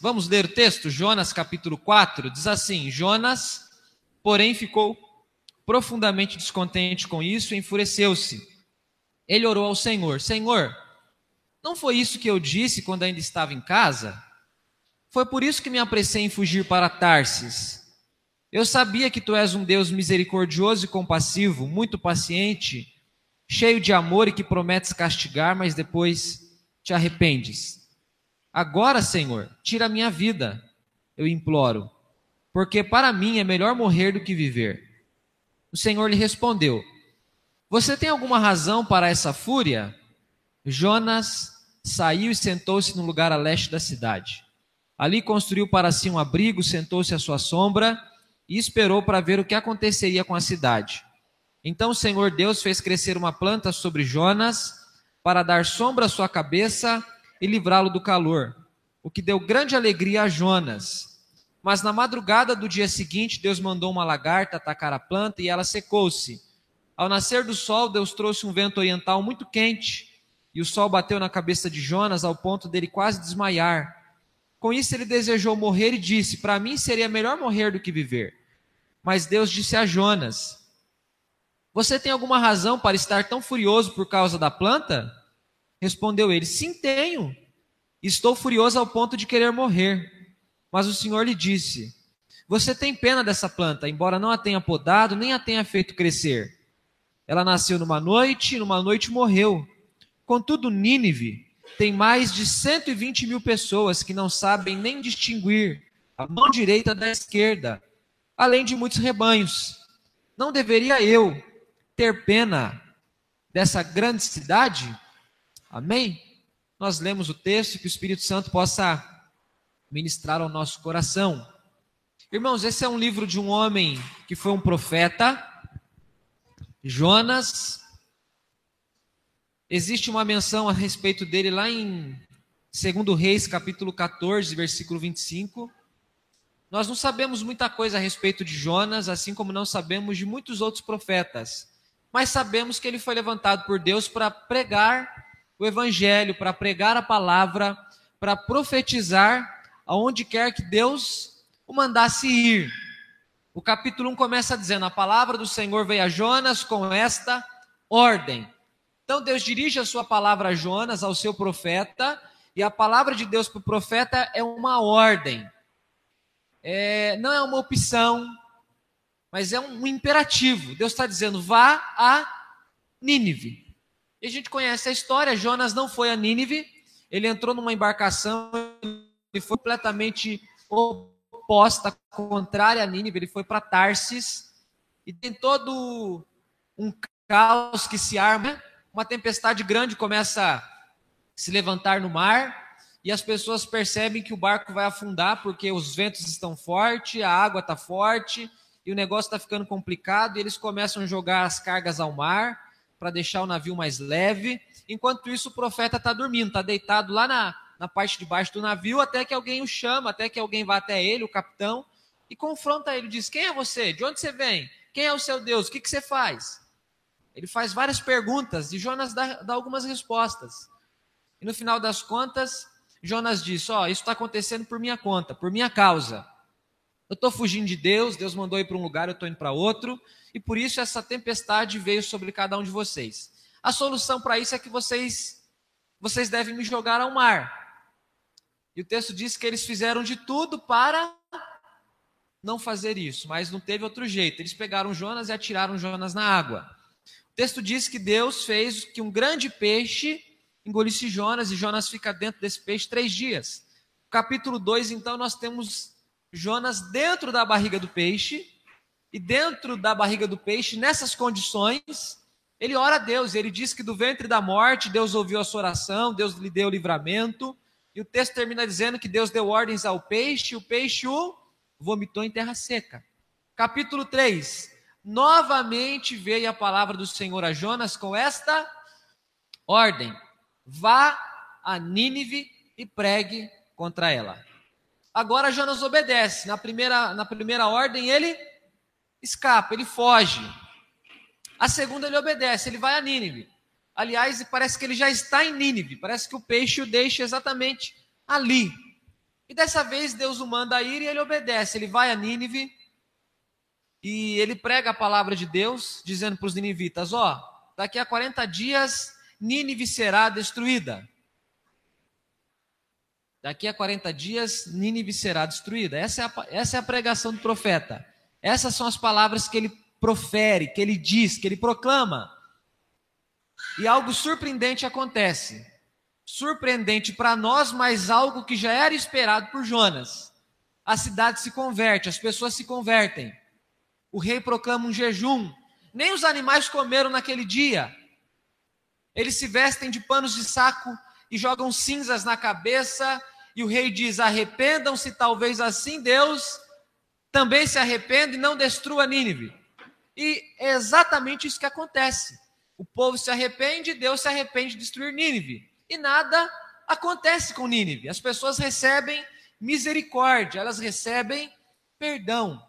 Vamos ler o texto? Jonas capítulo 4 diz assim: Jonas, porém, ficou profundamente descontente com isso e enfureceu-se. Ele orou ao Senhor: Senhor, não foi isso que eu disse quando ainda estava em casa? Foi por isso que me apressei em fugir para Tarsis. Eu sabia que tu és um Deus misericordioso e compassivo, muito paciente, cheio de amor e que prometes castigar, mas depois te arrependes. Agora, Senhor, tira a minha vida, eu imploro, porque para mim é melhor morrer do que viver. O Senhor lhe respondeu: Você tem alguma razão para essa fúria? Jonas saiu e sentou-se no lugar a leste da cidade. Ali construiu para si um abrigo, sentou-se à sua sombra e esperou para ver o que aconteceria com a cidade. Então o Senhor Deus fez crescer uma planta sobre Jonas para dar sombra à sua cabeça e livrá-lo do calor, o que deu grande alegria a Jonas. Mas na madrugada do dia seguinte, Deus mandou uma lagarta atacar a planta e ela secou-se. Ao nascer do sol, Deus trouxe um vento oriental muito quente e o sol bateu na cabeça de Jonas ao ponto dele quase desmaiar. Com isso, ele desejou morrer e disse: Para mim seria melhor morrer do que viver. Mas Deus disse a Jonas: Você tem alguma razão para estar tão furioso por causa da planta? Respondeu ele: Sim, tenho. Estou furioso ao ponto de querer morrer. Mas o Senhor lhe disse: Você tem pena dessa planta, embora não a tenha podado, nem a tenha feito crescer. Ela nasceu numa noite, e numa noite morreu. Contudo, Nínive tem mais de 120 mil pessoas que não sabem nem distinguir a mão direita da esquerda, além de muitos rebanhos. Não deveria eu ter pena dessa grande cidade? Amém? Nós lemos o texto que o Espírito Santo possa ministrar ao nosso coração. Irmãos, esse é um livro de um homem que foi um profeta, Jonas, Existe uma menção a respeito dele lá em 2 Reis, capítulo 14, versículo 25. Nós não sabemos muita coisa a respeito de Jonas, assim como não sabemos de muitos outros profetas. Mas sabemos que ele foi levantado por Deus para pregar o evangelho, para pregar a palavra, para profetizar aonde quer que Deus o mandasse ir. O capítulo 1 começa dizendo: A palavra do Senhor veio a Jonas com esta ordem. Então Deus dirige a sua palavra a Jonas, ao seu profeta, e a palavra de Deus para o profeta é uma ordem. É, não é uma opção, mas é um, imperativo. Deus está dizendo: vá a Nínive. E a gente conhece a história: Jonas não foi a Nínive, ele entrou numa embarcação e foi completamente oposta, contrária a Nínive, ele foi para Tarsis, e tem todo um caos que se arma uma tempestade grande começa a se levantar no mar e as pessoas percebem que o barco vai afundar porque os ventos estão fortes, a água está forte e o negócio está ficando complicado. E eles começam a jogar as cargas ao mar para deixar o navio mais leve. Enquanto isso, o profeta está dormindo, está deitado lá na, na parte de baixo do navio, até que alguém o chama, até que alguém vá até ele, o capitão, e confronta ele. Diz: Quem é você? De onde você vem? Quem é o seu Deus? O que, que você faz? Ele faz várias perguntas e Jonas dá, dá algumas respostas. E no final das contas, Jonas diz: Ó, oh, isso está acontecendo por minha conta, por minha causa. Eu estou fugindo de Deus, Deus mandou ir para um lugar, eu estou indo para outro, e por isso essa tempestade veio sobre cada um de vocês. A solução para isso é que vocês, vocês devem me jogar ao mar. E o texto diz que eles fizeram de tudo para não fazer isso, mas não teve outro jeito. Eles pegaram Jonas e atiraram Jonas na água. O texto diz que Deus fez que um grande peixe engolisse Jonas e Jonas fica dentro desse peixe três dias. Capítulo 2, então, nós temos Jonas dentro da barriga do peixe, e dentro da barriga do peixe, nessas condições, ele ora a Deus, ele diz que do ventre da morte Deus ouviu a sua oração, Deus lhe deu livramento, e o texto termina dizendo que Deus deu ordens ao peixe, e o peixe o vomitou em terra seca. Capítulo 3, novamente veio a palavra do Senhor a Jonas com esta ordem: vá a Nínive e pregue contra ela. Agora Jonas obedece. Na primeira, na primeira ordem, ele escapa, ele foge. A segunda, ele obedece, ele vai a Nínive. Aliás, parece que ele já está em Nínive, parece que o peixe o deixa exatamente ali. E dessa vez Deus o manda ir e ele obedece. Ele vai a Nínive e ele prega a palavra de Deus, dizendo para os ninivitas: Ó, daqui a 40 dias Nínive será destruída. Daqui a 40 dias Nínive será destruída. Essa é, a, essa é a pregação do profeta. Essas são as palavras que ele profere, que ele diz, que ele proclama. E algo surpreendente acontece. Surpreendente para nós, mas algo que já era esperado por Jonas. A cidade se converte, as pessoas se convertem. O rei proclama um jejum. Nem os animais comeram naquele dia. Eles se vestem de panos de saco e jogam cinzas na cabeça. E o rei diz: Arrependam-se, talvez assim Deus também se arrependa e não destrua Nínive. E é exatamente isso que acontece. O povo se arrepende, Deus se arrepende de destruir Nínive. E nada acontece com Nínive. As pessoas recebem misericórdia, elas recebem perdão.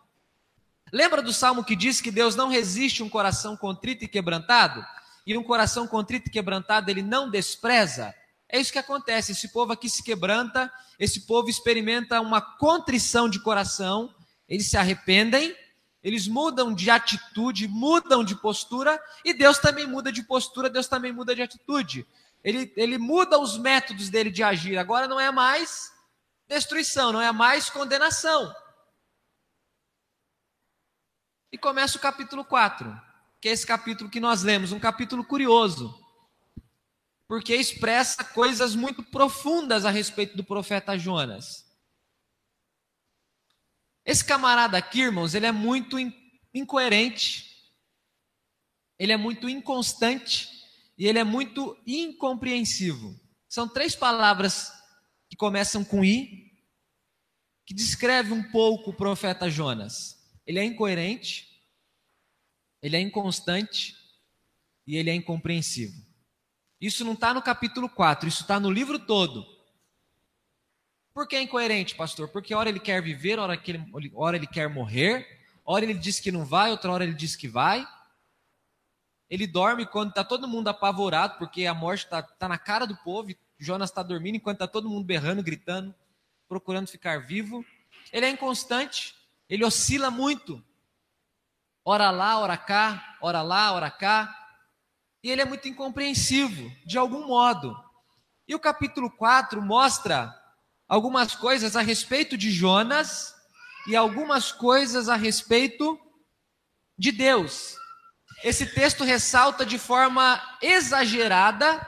Lembra do salmo que diz que Deus não resiste um coração contrito e quebrantado? E um coração contrito e quebrantado ele não despreza? É isso que acontece. Esse povo aqui se quebranta, esse povo experimenta uma contrição de coração, eles se arrependem, eles mudam de atitude, mudam de postura, e Deus também muda de postura, Deus também muda de atitude. Ele, ele muda os métodos dele de agir. Agora não é mais destruição, não é mais condenação. E começa o capítulo 4, que é esse capítulo que nós lemos, um capítulo curioso, porque expressa coisas muito profundas a respeito do profeta Jonas. Esse camarada aqui, irmãos, ele é muito incoerente, ele é muito inconstante e ele é muito incompreensivo. São três palavras que começam com I, que descreve um pouco o profeta Jonas ele é incoerente, ele é inconstante e ele é incompreensivo. Isso não está no capítulo 4, isso está no livro todo. Por que é incoerente, pastor? Porque hora ele quer viver, hora, que ele, hora ele quer morrer, hora ele diz que não vai, outra hora ele diz que vai. Ele dorme quando está todo mundo apavorado, porque a morte está tá na cara do povo. Jonas está dormindo enquanto está todo mundo berrando, gritando, procurando ficar vivo. Ele é inconstante. Ele oscila muito. Ora lá, ora cá, ora lá, ora cá. E ele é muito incompreensivo, de algum modo. E o capítulo 4 mostra algumas coisas a respeito de Jonas e algumas coisas a respeito de Deus. Esse texto ressalta de forma exagerada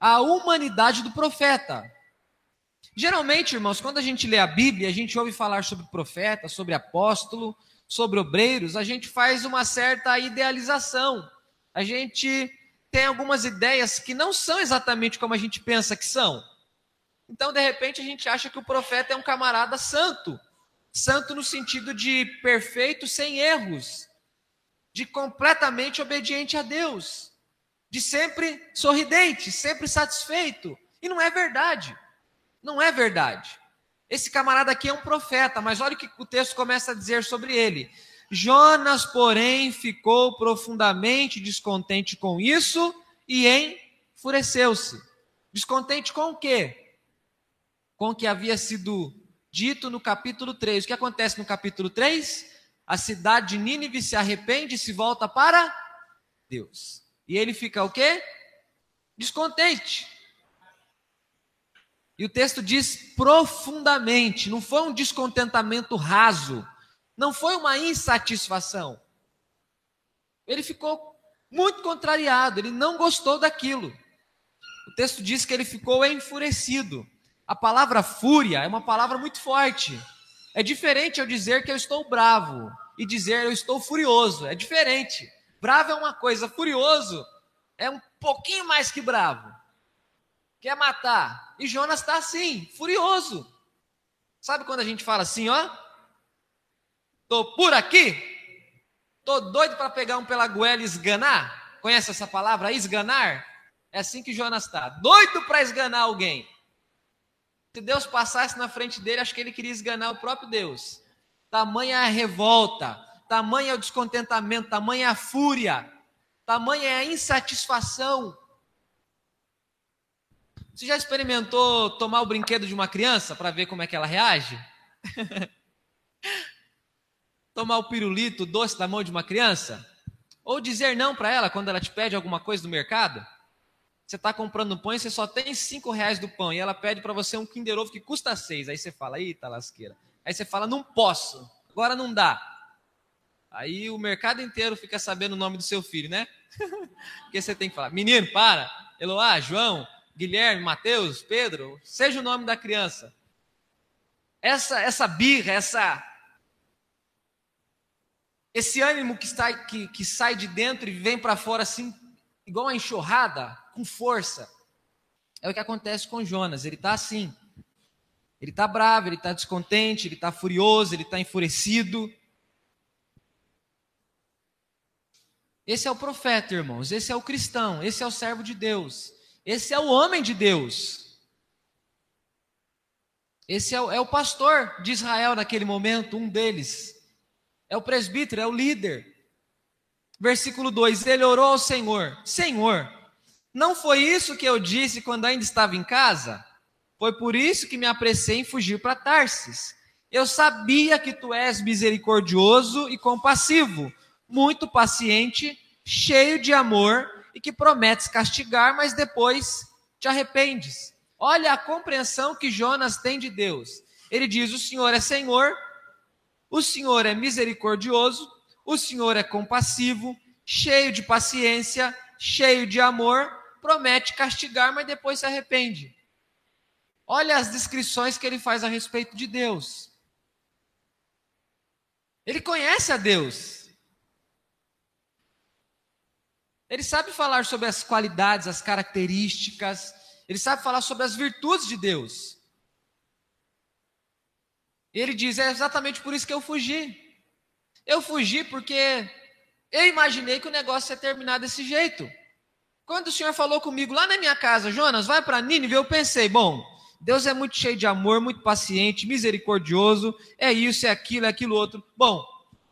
a humanidade do profeta. Geralmente, irmãos, quando a gente lê a Bíblia, a gente ouve falar sobre profeta, sobre apóstolo, sobre obreiros, a gente faz uma certa idealização. A gente tem algumas ideias que não são exatamente como a gente pensa que são. Então, de repente, a gente acha que o profeta é um camarada santo. Santo no sentido de perfeito, sem erros. De completamente obediente a Deus. De sempre sorridente, sempre satisfeito. E não é verdade. Não é verdade. Esse camarada aqui é um profeta, mas olha o que o texto começa a dizer sobre ele. Jonas, porém, ficou profundamente descontente com isso e enfureceu-se. Descontente com o quê? Com o que havia sido dito no capítulo 3. O que acontece no capítulo 3? A cidade de Nínive se arrepende e se volta para Deus. E ele fica o quê? Descontente. E o texto diz profundamente, não foi um descontentamento raso, não foi uma insatisfação. Ele ficou muito contrariado, ele não gostou daquilo. O texto diz que ele ficou enfurecido. A palavra fúria é uma palavra muito forte. É diferente eu dizer que eu estou bravo e dizer eu estou furioso. É diferente. Bravo é uma coisa, furioso é um pouquinho mais que bravo quer matar. E Jonas está assim, furioso. Sabe quando a gente fala assim, ó? Tô por aqui, tô doido para pegar um pela goela e esganar. Conhece essa palavra, esganar? É assim que Jonas está, doido para esganar alguém. Se Deus passasse na frente dele, acho que ele queria esganar o próprio Deus. Tamanha a revolta, tamanha o descontentamento, tamanha a fúria, tamanha a insatisfação Você já experimentou tomar o brinquedo de uma criança para ver como é que ela reage? tomar o pirulito doce da mão de uma criança? Ou dizer não para ela quando ela te pede alguma coisa do mercado? Você está comprando pão e você só tem cinco reais do pão e ela pede para você um Kinder Ovo que custa seis. Aí você fala, eita lasqueira. Aí você fala, não posso, agora não dá. Aí o mercado inteiro fica sabendo o nome do seu filho, né? Porque você tem que falar, menino, para, Eloá, João, Guilherme, Mateus, Pedro, seja o nome da criança. Essa, essa birra, essa, esse ânimo que, está, que, que sai de dentro e vem para fora assim, igual uma enxurrada, com força. É o que acontece com Jonas. Ele está assim. Ele está bravo, ele está descontente, ele está furioso, ele está enfurecido. Esse é o profeta, irmãos. Esse é o cristão. Esse é o servo de Deus. Esse é o homem de Deus. Esse é o, é o pastor de Israel naquele momento, um deles. É o presbítero, é o líder. Versículo 2: Ele orou ao Senhor: Senhor, não foi isso que eu disse quando ainda estava em casa? Foi por isso que me apressei em fugir para Tarsis. Eu sabia que tu és misericordioso e compassivo, muito paciente, cheio de amor e que prometes castigar, mas depois te arrependes. Olha a compreensão que Jonas tem de Deus. Ele diz: O Senhor é Senhor, o Senhor é misericordioso, o Senhor é compassivo, cheio de paciência, cheio de amor, promete castigar, mas depois se arrepende. Olha as descrições que ele faz a respeito de Deus. Ele conhece a Deus. Ele sabe falar sobre as qualidades, as características, ele sabe falar sobre as virtudes de Deus. Ele diz: é exatamente por isso que eu fugi. Eu fugi porque eu imaginei que o negócio ia terminar desse jeito. Quando o Senhor falou comigo lá na minha casa, Jonas, vai para Nínive, eu pensei: bom, Deus é muito cheio de amor, muito paciente, misericordioso, é isso, é aquilo, é aquilo outro. Bom,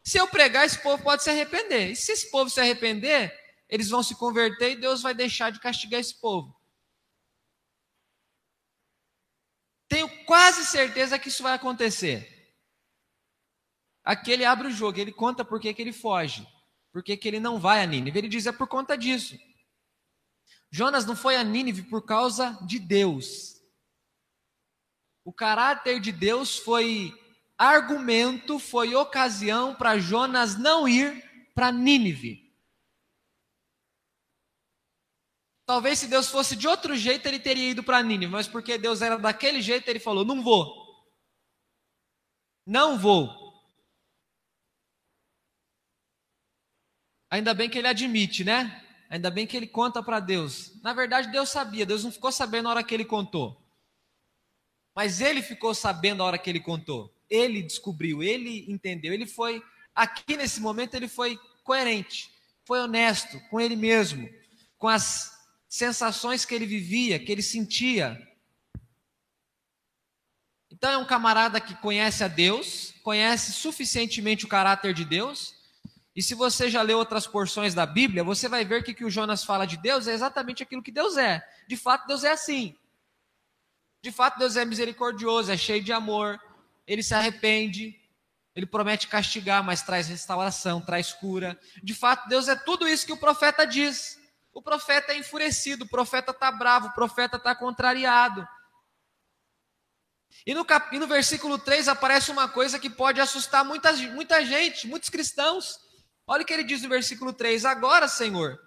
se eu pregar, esse povo pode se arrepender. E se esse povo se arrepender, eles vão se converter e Deus vai deixar de castigar esse povo. Tenho quase certeza que isso vai acontecer. Aqui ele abre o jogo, ele conta por que, que ele foge, por que, que ele não vai a Nínive. Ele diz: é por conta disso. Jonas não foi a Nínive por causa de Deus. O caráter de Deus foi argumento, foi ocasião para Jonas não ir para Nínive. Talvez se Deus fosse de outro jeito, ele teria ido para Nínive, mas porque Deus era daquele jeito, ele falou: não vou. Não vou. Ainda bem que ele admite, né? Ainda bem que ele conta para Deus. Na verdade, Deus sabia, Deus não ficou sabendo na hora que ele contou. Mas ele ficou sabendo na hora que ele contou. Ele descobriu, ele entendeu. Ele foi, aqui nesse momento, ele foi coerente, foi honesto com ele mesmo, com as sensações que ele vivia, que ele sentia. Então é um camarada que conhece a Deus, conhece suficientemente o caráter de Deus. E se você já leu outras porções da Bíblia, você vai ver que o que o Jonas fala de Deus é exatamente aquilo que Deus é. De fato, Deus é assim. De fato, Deus é misericordioso, é cheio de amor, ele se arrepende, ele promete castigar, mas traz restauração, traz cura. De fato, Deus é tudo isso que o profeta diz. O profeta é enfurecido, o profeta está bravo, o profeta está contrariado. E no, cap... e no versículo 3 aparece uma coisa que pode assustar muita, muita gente, muitos cristãos. Olha o que ele diz no versículo 3: Agora, Senhor,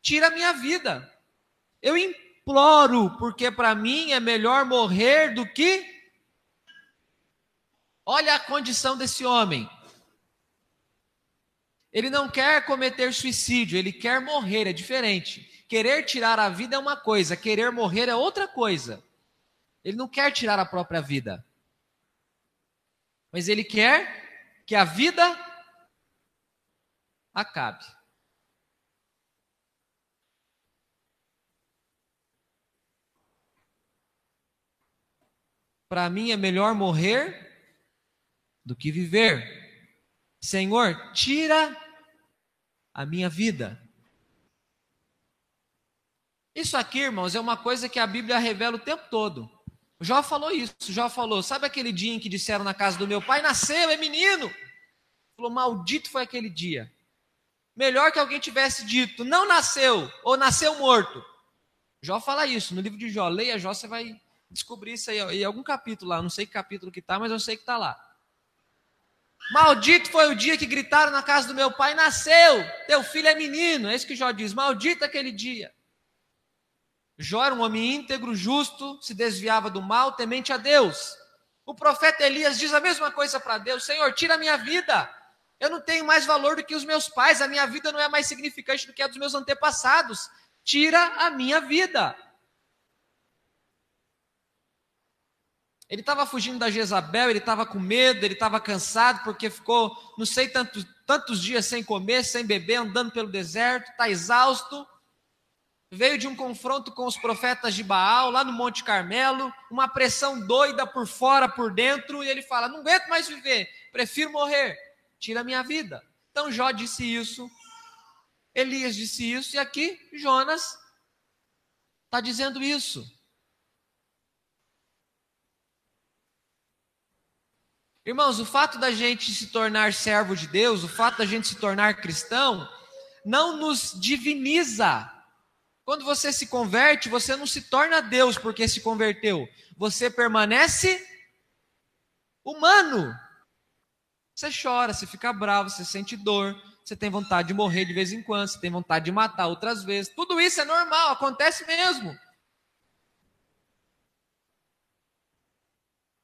tira a minha vida. Eu imploro, porque para mim é melhor morrer do que. Olha a condição desse homem. Ele não quer cometer suicídio, ele quer morrer, é diferente. Querer tirar a vida é uma coisa, querer morrer é outra coisa. Ele não quer tirar a própria vida. Mas ele quer que a vida acabe. Para mim é melhor morrer do que viver. Senhor, tira a minha vida. Isso aqui, irmãos, é uma coisa que a Bíblia revela o tempo todo. Jó falou isso. Jó falou: Sabe aquele dia em que disseram na casa do meu pai, nasceu, é menino? Falou: Maldito foi aquele dia. Melhor que alguém tivesse dito, não nasceu, ou nasceu morto. Jó fala isso no livro de Jó. Leia Jó, você vai descobrir isso aí em algum capítulo lá. Não sei que capítulo que está, mas eu sei que está lá. Maldito foi o dia que gritaram na casa do meu pai: Nasceu, teu filho é menino. É isso que Jó diz. Maldito aquele dia. Jó era um homem íntegro, justo, se desviava do mal, temente a Deus. O profeta Elias diz a mesma coisa para Deus: Senhor, tira a minha vida. Eu não tenho mais valor do que os meus pais, a minha vida não é mais significante do que a dos meus antepassados. Tira a minha vida. Ele estava fugindo da Jezabel, ele estava com medo, ele estava cansado, porque ficou, não sei, tantos, tantos dias sem comer, sem beber, andando pelo deserto, está exausto. Veio de um confronto com os profetas de Baal, lá no Monte Carmelo, uma pressão doida por fora, por dentro, e ele fala: Não aguento mais viver, prefiro morrer tira a minha vida. Então Jó disse isso, Elias disse isso, e aqui Jonas está dizendo isso. Irmãos, o fato da gente se tornar servo de Deus, o fato da gente se tornar cristão, não nos diviniza. Quando você se converte, você não se torna Deus porque se converteu. Você permanece humano. Você chora, você fica bravo, você sente dor, você tem vontade de morrer de vez em quando, você tem vontade de matar outras vezes. Tudo isso é normal, acontece mesmo.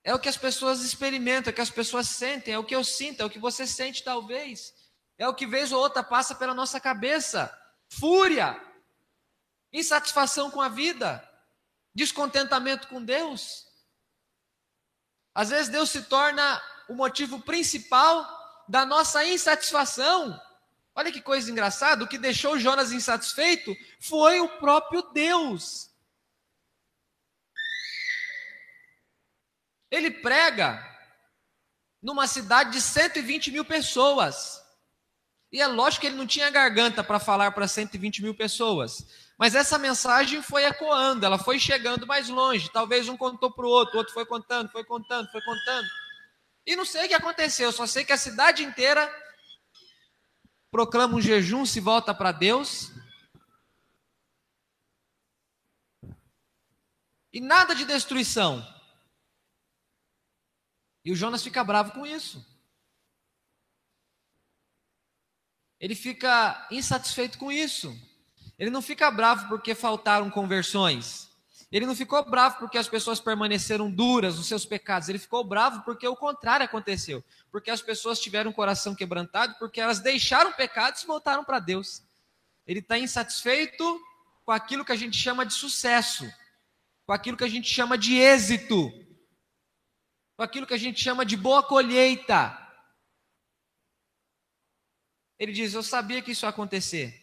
É o que as pessoas experimentam, é o que as pessoas sentem, é o que eu sinto, é o que você sente talvez. É o que vez ou outra passa pela nossa cabeça. Fúria, insatisfação com a vida, descontentamento com Deus. Às vezes Deus se torna o motivo principal da nossa insatisfação. Olha que coisa engraçada, o que deixou Jonas insatisfeito foi o próprio Deus. Ele prega numa cidade de 120 mil pessoas. E é lógico que ele não tinha garganta para falar para 120 mil pessoas. Mas essa mensagem foi ecoando, ela foi chegando mais longe. Talvez um contou para o outro, o outro foi contando, foi contando, foi contando. E não sei o que aconteceu, só sei que a cidade inteira proclama um jejum, se volta para Deus. E nada de destruição. E o Jonas fica bravo com isso. Ele fica insatisfeito com isso. Ele não fica bravo porque faltaram conversões. Ele não ficou bravo porque as pessoas permaneceram duras nos seus pecados. Ele ficou bravo porque o contrário aconteceu. Porque as pessoas tiveram o coração quebrantado, porque elas deixaram o pecado e voltaram para Deus. Ele está insatisfeito com aquilo que a gente chama de sucesso, com aquilo que a gente chama de êxito, com aquilo que a gente chama de boa colheita. Ele diz: Eu sabia que isso ia acontecer.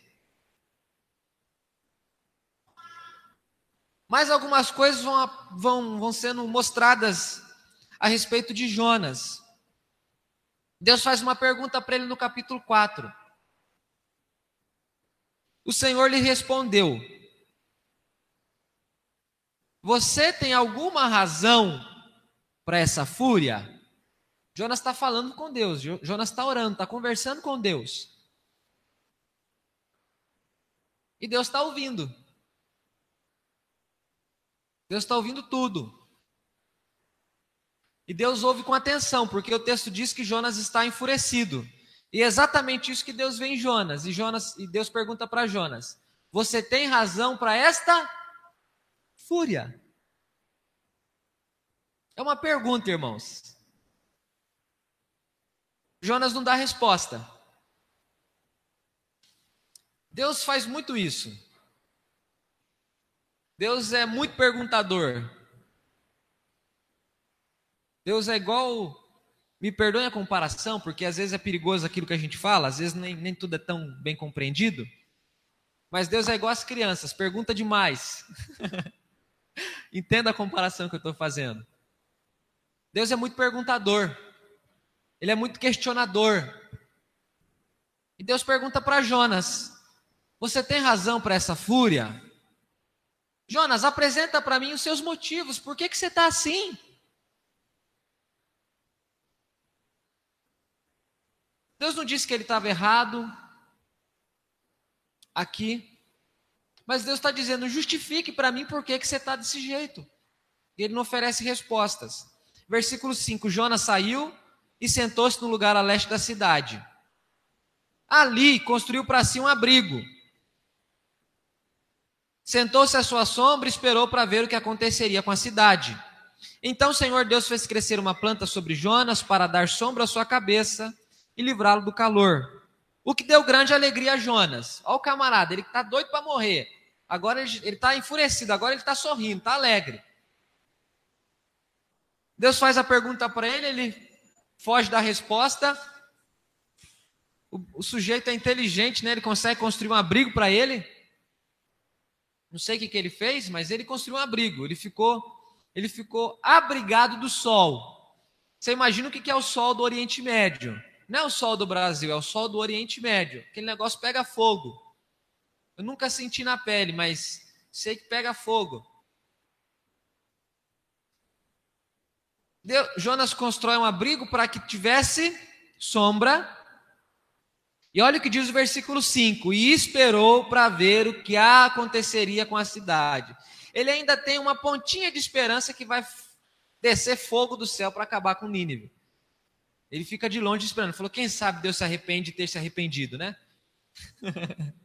Mas algumas coisas vão, vão, vão sendo mostradas a respeito de Jonas. Deus faz uma pergunta para ele no capítulo 4. O Senhor lhe respondeu: Você tem alguma razão para essa fúria? Jonas está falando com Deus, Jonas está orando, está conversando com Deus. E Deus está ouvindo. Deus está ouvindo tudo. E Deus ouve com atenção, porque o texto diz que Jonas está enfurecido. E é exatamente isso que Deus vê em Jonas. E, Jonas, e Deus pergunta para Jonas: Você tem razão para esta fúria? É uma pergunta, irmãos. Jonas não dá resposta. Deus faz muito isso. Deus é muito perguntador. Deus é igual. Me perdoe a comparação, porque às vezes é perigoso aquilo que a gente fala, às vezes nem, nem tudo é tão bem compreendido. Mas Deus é igual às crianças, pergunta demais. Entenda a comparação que eu estou fazendo. Deus é muito perguntador, ele é muito questionador. E Deus pergunta para Jonas: Você tem razão para essa fúria? Jonas, apresenta para mim os seus motivos. Por que, que você está assim? Deus não disse que ele estava errado aqui, mas Deus está dizendo: justifique para mim por que, que você está desse jeito. E ele não oferece respostas. Versículo 5: Jonas saiu e sentou-se no lugar a leste da cidade. Ali construiu para si um abrigo. Sentou-se à sua sombra e esperou para ver o que aconteceria com a cidade. Então o Senhor Deus fez crescer uma planta sobre Jonas para dar sombra à sua cabeça e livrá-lo do calor. O que deu grande alegria a Jonas. Olha o camarada, ele está doido para morrer. Agora ele está enfurecido, agora ele está sorrindo, está alegre. Deus faz a pergunta para ele, ele foge da resposta. O, o, sujeito é inteligente, né? Ele consegue construir um abrigo para ele. Não sei o que, que ele fez, mas ele construiu um abrigo. Ele ficou, ele ficou abrigado do sol. Você imagina o que, que é o sol do Oriente Médio? Não é o sol do Brasil, é o sol do Oriente Médio. Aquele negócio pega fogo. Eu nunca senti na pele, mas sei que pega fogo. Deus, Jonas constrói um abrigo para que tivesse sombra. E olha o que diz o versículo 5: E esperou para ver o que aconteceria com a cidade. Ele ainda tem uma pontinha de esperança que vai descer fogo do céu para acabar com Nínive. Ele fica de longe esperando. Falou: quem sabe Deus se arrepende de ter se arrependido, né?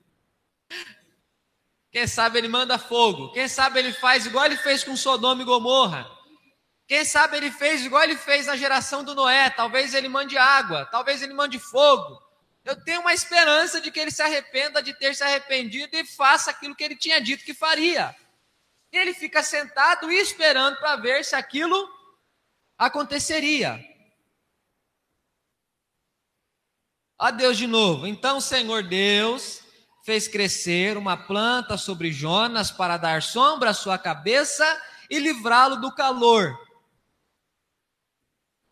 Quem sabe ele manda fogo. Quem sabe ele faz igual ele fez com Sodoma e Gomorra. Quem sabe ele fez igual ele fez na geração do Noé. Talvez ele mande água, talvez ele mande fogo. Eu tenho uma esperança de que ele se arrependa de ter se arrependido e faça aquilo que ele tinha dito que faria. E ele fica sentado esperando para ver se aquilo aconteceria. A Deus de novo. Então o Senhor Deus fez crescer uma planta sobre Jonas para dar sombra à sua cabeça e livrá-lo do calor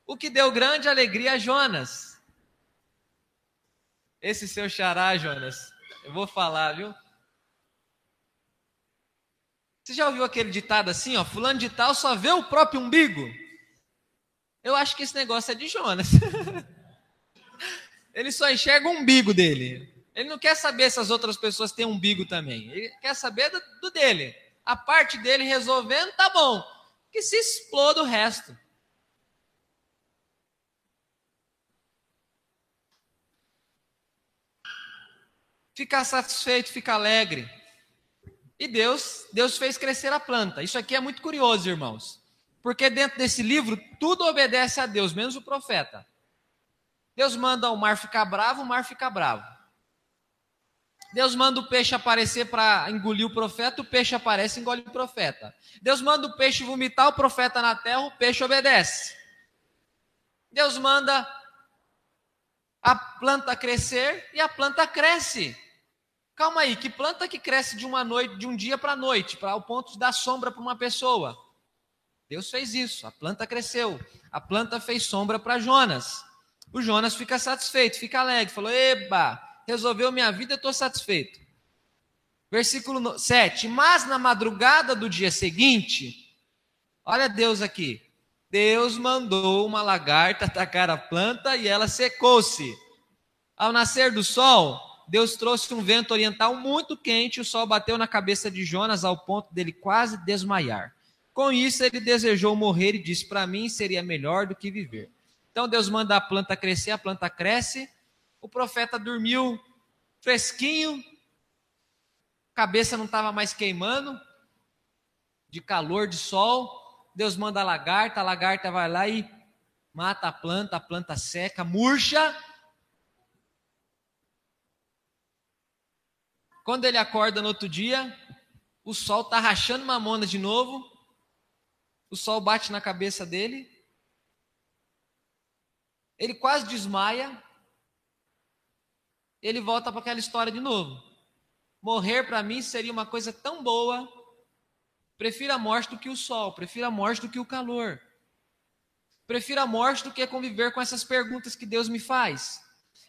o que deu grande alegria a Jonas. Esse seu xará, Jonas, eu vou falar, viu? Você já ouviu aquele ditado assim, ó, fulano de tal só vê o próprio umbigo? Eu acho que esse negócio é de Jonas. Ele só enxerga o umbigo dele. Ele não quer saber se as outras pessoas têm umbigo também. Ele quer saber do, do dele. A parte dele resolvendo, tá bom. Que se exploda o resto. Ficar satisfeito, ficar alegre. E Deus, Deus fez crescer a planta. Isso aqui é muito curioso, irmãos. Porque dentro desse livro tudo obedece a Deus, menos o profeta. Deus manda o mar ficar bravo, o mar fica bravo. Deus manda o peixe aparecer para engolir o profeta, o peixe aparece e engole o profeta. Deus manda o peixe vomitar o profeta na terra, o peixe obedece. Deus manda a planta crescer e a planta cresce. Calma aí, que planta que cresce de uma noite, de um dia para a noite, para o ponto de dar sombra para uma pessoa? Deus fez isso, a planta cresceu, a planta fez sombra para Jonas. O Jonas fica satisfeito, fica alegre, falou: Eba, resolveu minha vida, estou satisfeito. Versículo 7: Mas na madrugada do dia seguinte, olha Deus aqui, Deus mandou uma lagarta atacar a planta e ela secou-se. Ao nascer do sol, Deus trouxe um vento oriental muito quente, o sol bateu na cabeça de Jonas ao ponto dele quase desmaiar. Com isso, ele desejou morrer e disse: Para mim seria melhor do que viver. Então Deus manda a planta crescer, a planta cresce. O profeta dormiu fresquinho, cabeça não estava mais queimando, de calor, de sol. Deus manda a lagarta, a lagarta vai lá e mata a planta, a planta seca, murcha. Quando ele acorda no outro dia, o sol está rachando mamona de novo, o sol bate na cabeça dele, ele quase desmaia, ele volta para aquela história de novo. Morrer para mim seria uma coisa tão boa, prefiro a morte do que o sol, prefiro a morte do que o calor. Prefiro a morte do que conviver com essas perguntas que Deus me faz.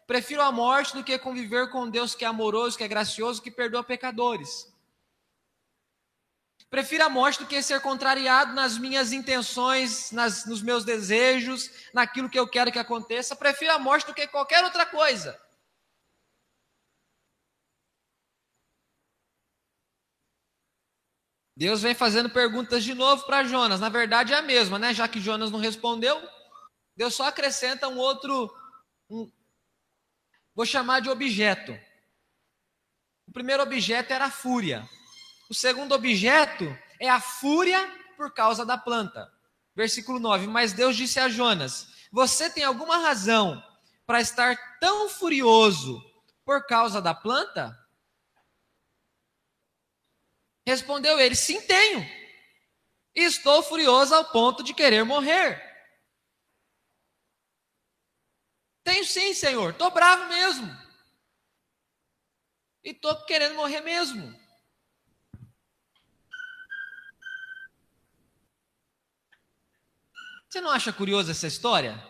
Prefiro a morte do que conviver com Deus que é amoroso, que é gracioso, que perdoa pecadores. Prefiro a morte do que ser contrariado nas minhas intenções, nas, nos meus desejos, naquilo que eu quero que aconteça. Prefiro a morte do que qualquer outra coisa. Deus vem fazendo perguntas de novo para Jonas. Na verdade é a mesma, né? Já que Jonas não respondeu, Deus só acrescenta um outro, vou chamar de objeto. O primeiro objeto era a fúria. O segundo objeto é a fúria por causa da planta. Versículo 9: Mas Deus disse a Jonas: Você tem alguma razão para estar tão furioso por causa da planta? Respondeu ele: Sim, tenho. Estou furioso ao ponto de querer morrer. Tenho sim, Senhor. Estou bravo mesmo. E estou querendo morrer mesmo. Você não acha curiosa essa história?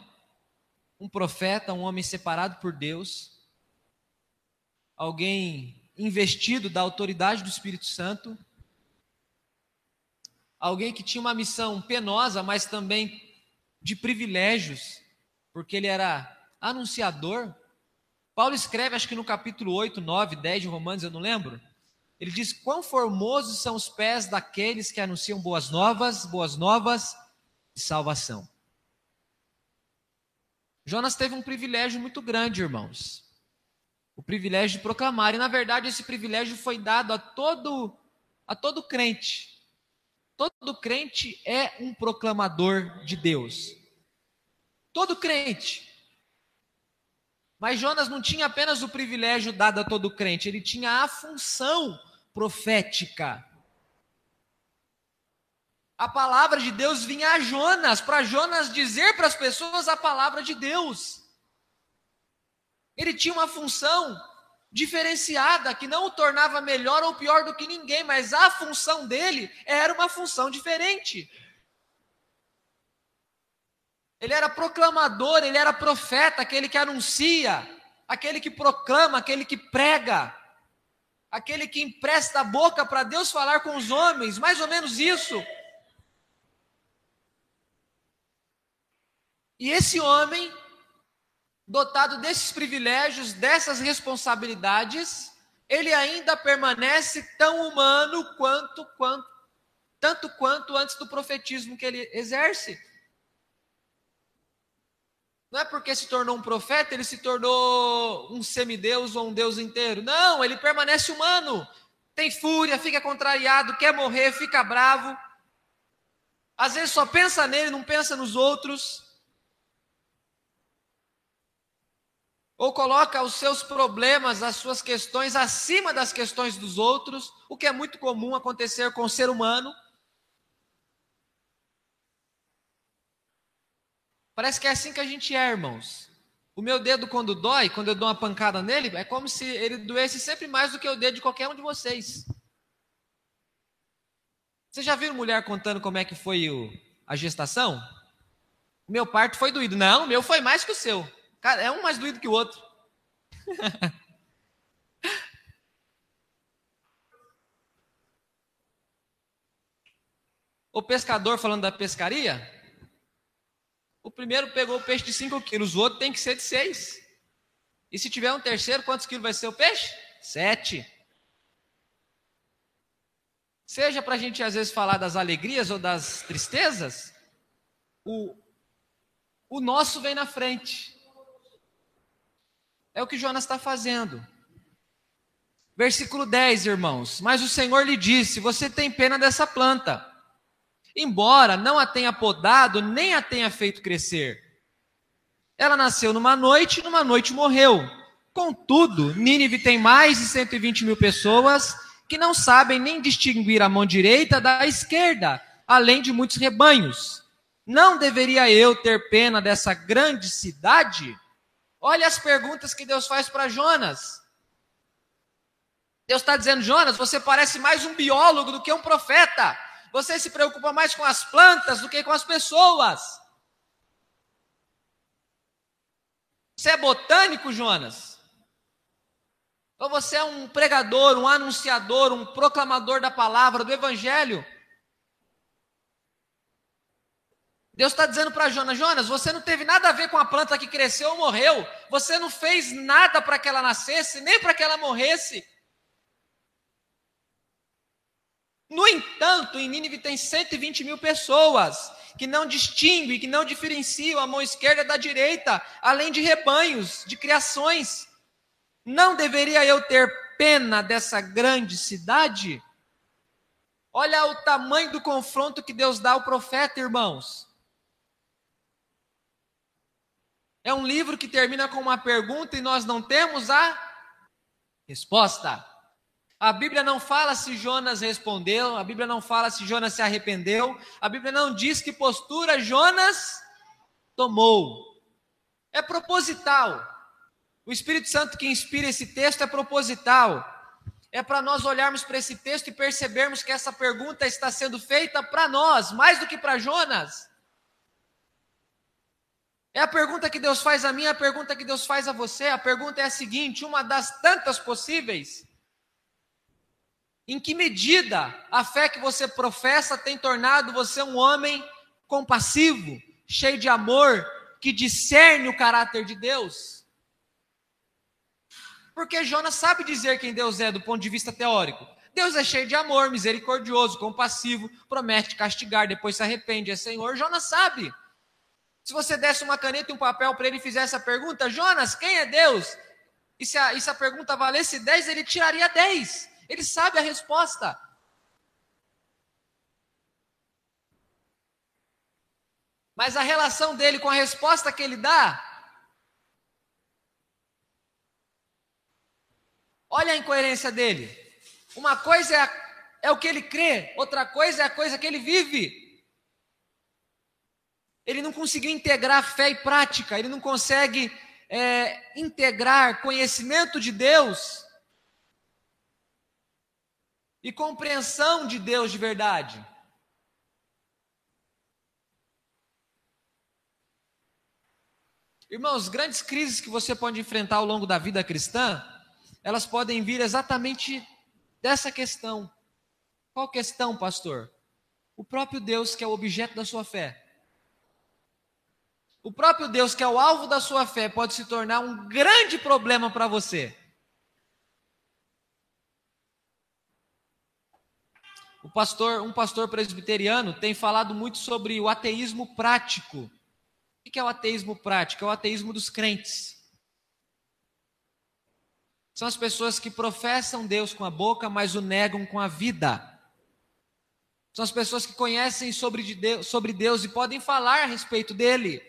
Um profeta, um homem separado por Deus, alguém investido da autoridade do Espírito Santo, alguém que tinha uma missão penosa, mas também de privilégios, porque ele era anunciador. Paulo escreve, acho que no capítulo 8, 9, 10 de Romanos, eu não lembro. Ele diz: Quão formosos são os pés daqueles que anunciam boas novas, boas novas de salvação. Jonas teve um privilégio muito grande, irmãos. O privilégio de proclamar, e na verdade esse privilégio foi dado a todo a todo crente. Todo crente é um proclamador de Deus. Todo crente. Mas Jonas não tinha apenas o privilégio dado a todo crente, ele tinha a função profética a palavra de Deus vinha a Jonas, para Jonas dizer para as pessoas a palavra de Deus. Ele tinha uma função diferenciada que não o tornava melhor ou pior do que ninguém, mas a função dele era uma função diferente. Ele era proclamador, ele era profeta, aquele que anuncia, aquele que proclama, aquele que prega, aquele que empresta a boca para Deus falar com os homens, mais ou menos isso. E esse homem, dotado desses privilégios, dessas responsabilidades, ele ainda permanece tão humano quanto, quanto tanto quanto antes do profetismo que ele exerce. Não é porque se tornou um profeta, ele se tornou um semideus ou um deus inteiro. Não, ele permanece humano. Tem fúria, fica contrariado, quer morrer, fica bravo. Às vezes só pensa nele, não pensa nos outros. ou coloca os seus problemas, as suas questões acima das questões dos outros, o que é muito comum acontecer com o ser humano. Parece que é assim que a gente é, irmãos. O meu dedo, quando dói, quando eu dou uma pancada nele, é como se ele doesse sempre mais do que o dedo de qualquer um de vocês. Vocês já viram mulher contando como é que foi o, a gestação? O meu parto foi doído. Não, o meu foi mais que o seu. Cara, é um mais doído que o outro. o pescador falando da pescaria, o primeiro pegou o peixe de 5 quilos, o outro tem que ser de 6. E se tiver um terceiro, quantos quilos vai ser o peixe? 7. Seja para a gente às vezes falar das alegrias ou das tristezas, o, o nosso vem na frente. É o que Jonas está fazendo. Versículo 10, irmãos. Mas o Senhor lhe disse: Você tem pena dessa planta, embora não a tenha podado, nem a tenha feito crescer. Ela nasceu numa noite, numa noite morreu. Contudo, Nínive tem mais de 120 mil pessoas que não sabem nem distinguir a mão direita da esquerda, além de muitos rebanhos. Não deveria eu ter pena dessa grande cidade? Olha as perguntas que Deus faz para Jonas. Deus está dizendo, Jonas, você parece mais um biólogo do que um profeta. Você se preocupa mais com as plantas do que com as pessoas. Você é botânico, Jonas? Ou você é um pregador, um anunciador, um proclamador da palavra, do evangelho. Deus está dizendo para Jonas: Jonas, você não teve nada a ver com a planta que cresceu ou morreu. Você não fez nada para que ela nascesse, nem para que ela morresse. No entanto, em Nínive tem 120 mil pessoas que não distinguem, que não diferenciam a mão esquerda da direita, além de rebanhos, de criações. Não deveria eu ter pena dessa grande cidade? Olha o tamanho do confronto que Deus dá ao profeta, irmãos. É um livro que termina com uma pergunta e nós não temos a resposta. A Bíblia não fala se Jonas respondeu, a Bíblia não fala se Jonas se arrependeu, a Bíblia não diz que postura Jonas tomou. É proposital. O Espírito Santo que inspira esse texto é proposital. É para nós olharmos para esse texto e percebermos que essa pergunta está sendo feita para nós, mais do que para Jonas. É a pergunta que Deus faz a mim, é a pergunta que Deus faz a você. A pergunta é a seguinte: uma das tantas possíveis. Em que medida a fé que você professa tem tornado você um homem compassivo, cheio de amor, que discerne o caráter de Deus? Porque Jonas sabe dizer quem Deus é do ponto de vista teórico. Deus é cheio de amor, misericordioso, compassivo, promete castigar, depois se arrepende, é Senhor. Jonas sabe. Se você desse uma caneta e um papel para ele e fizesse a pergunta, Jonas, quem é Deus? E se, a, e se a pergunta valesse 10, ele tiraria 10. Ele sabe a resposta. Mas a relação dele com a resposta que ele dá. Olha a incoerência dele. Uma coisa é, é o que ele crê, outra coisa é a coisa que ele vive. Ele não conseguiu integrar fé e prática, ele não consegue é, integrar conhecimento de Deus e compreensão de Deus de verdade. Irmãos, grandes crises que você pode enfrentar ao longo da vida cristã, elas podem vir exatamente dessa questão. Qual questão, pastor? O próprio Deus, que é o objeto da sua fé. O próprio Deus, que é o alvo da sua fé, pode se tornar um grande problema para você. O pastor, um pastor presbiteriano tem falado muito sobre o ateísmo prático. O que é o ateísmo prático? É o ateísmo dos crentes. São as pessoas que professam Deus com a boca, mas o negam com a vida. São as pessoas que conhecem sobre Deus, sobre Deus e podem falar a respeito dele,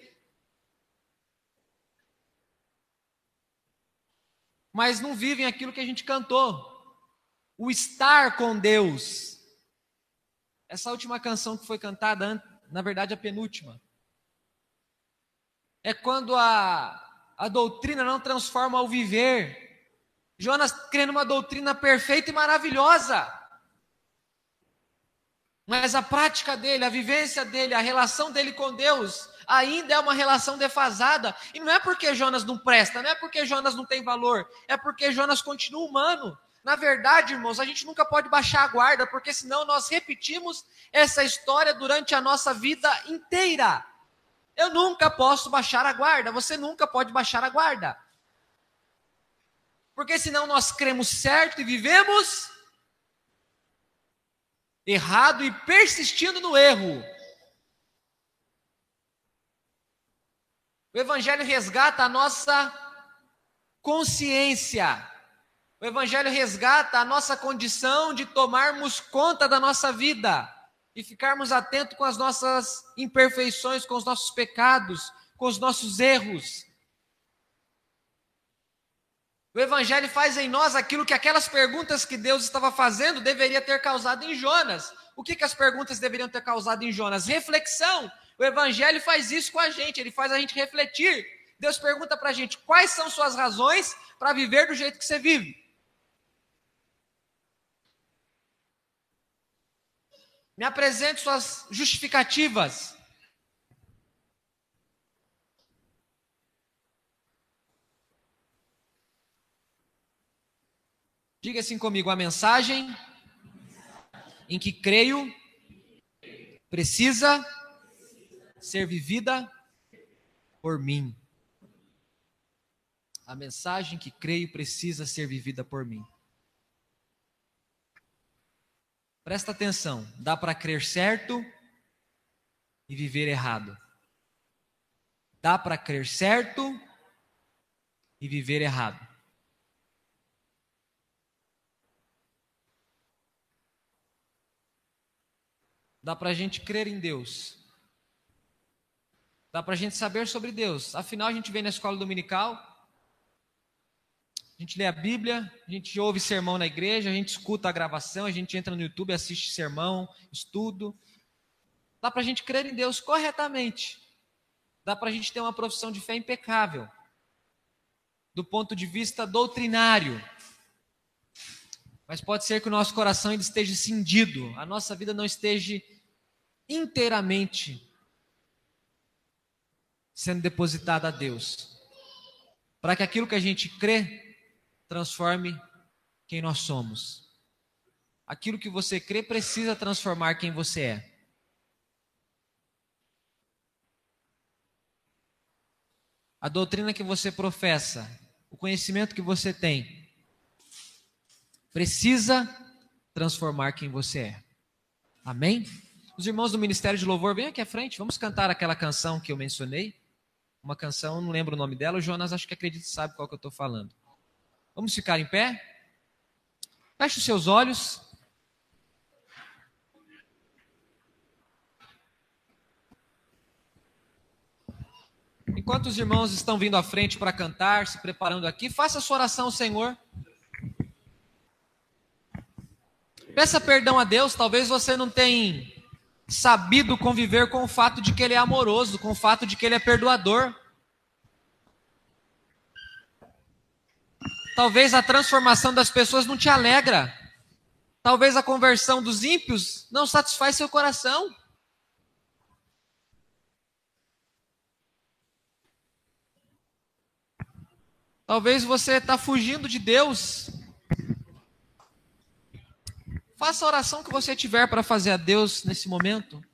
mas não vivem aquilo que a gente cantou. O estar com Deus. Essa última canção que foi cantada, na verdade, a penúltima. É quando a, a doutrina não transforma o viver. Jonas crê numa doutrina perfeita e maravilhosa. Mas a prática dele, a vivência dele, a relação dele com Deus ainda é uma relação defasada. E não é porque Jonas não presta, não é porque Jonas não tem valor, é porque Jonas continua humano. Na verdade, irmãos, a gente nunca pode baixar a guarda, porque senão nós repetimos essa história durante a nossa vida inteira. Eu nunca posso baixar a guarda, você nunca pode baixar a guarda. Porque senão nós cremos certo e vivemos errado e persistindo no erro. O Evangelho resgata a nossa consciência. O Evangelho resgata a nossa condição de tomarmos conta da nossa vida e ficarmos atentos com as nossas imperfeições, com os nossos pecados, com os nossos erros. O Evangelho faz em nós aquilo que aquelas perguntas que Deus estava fazendo deveria ter causado em Jonas. O que, que as perguntas deveriam ter causado em Jonas? Reflexão. O Evangelho faz isso com a gente, ele faz a gente refletir. Deus pergunta para a gente quais são suas razões para viver do jeito que você vive. Me apresente suas justificativas. Diga assim comigo: a mensagem em que creio precisa ser vivida por mim. A mensagem que creio precisa ser vivida por mim. Presta atenção, dá para crer certo e viver errado. Dá para crer certo e viver errado. Dá para a gente crer em Deus. Dá para a gente saber sobre Deus. Afinal, a gente vem na escola dominical, a gente lê a Bíblia, a gente ouve sermão na igreja, a gente escuta a gravação, a gente entra no YouTube, assiste sermão, estudo. Dá para a gente crer em Deus corretamente. Dá para a gente ter uma profissão de fé impecável. Do ponto de vista doutrinário. Mas pode ser que o nosso coração ainda esteja cindido, a nossa vida não esteja inteiramente sendo depositada a Deus. Para que aquilo que a gente crê transforme quem nós somos. Aquilo que você crê precisa transformar quem você é. A doutrina que você professa, o conhecimento que você tem, precisa transformar quem você é. Amém? Os irmãos do Ministério de Louvor, vem aqui à frente, vamos cantar aquela canção que eu mencionei. Uma canção, não lembro o nome dela, o Jonas acho que acredita sabe qual que eu estou falando. Vamos ficar em pé? Feche os seus olhos. Enquanto os irmãos estão vindo à frente para cantar, se preparando aqui, faça a sua oração ao Senhor. Peça perdão a Deus, talvez você não tenha sabido conviver com o fato de que Ele é amoroso, com o fato de que Ele é perdoador. Talvez a transformação das pessoas não te alegra. Talvez a conversão dos ímpios não satisfaz seu coração. Talvez você está fugindo de Deus Faça a oração que você tiver para fazer a Deus nesse momento.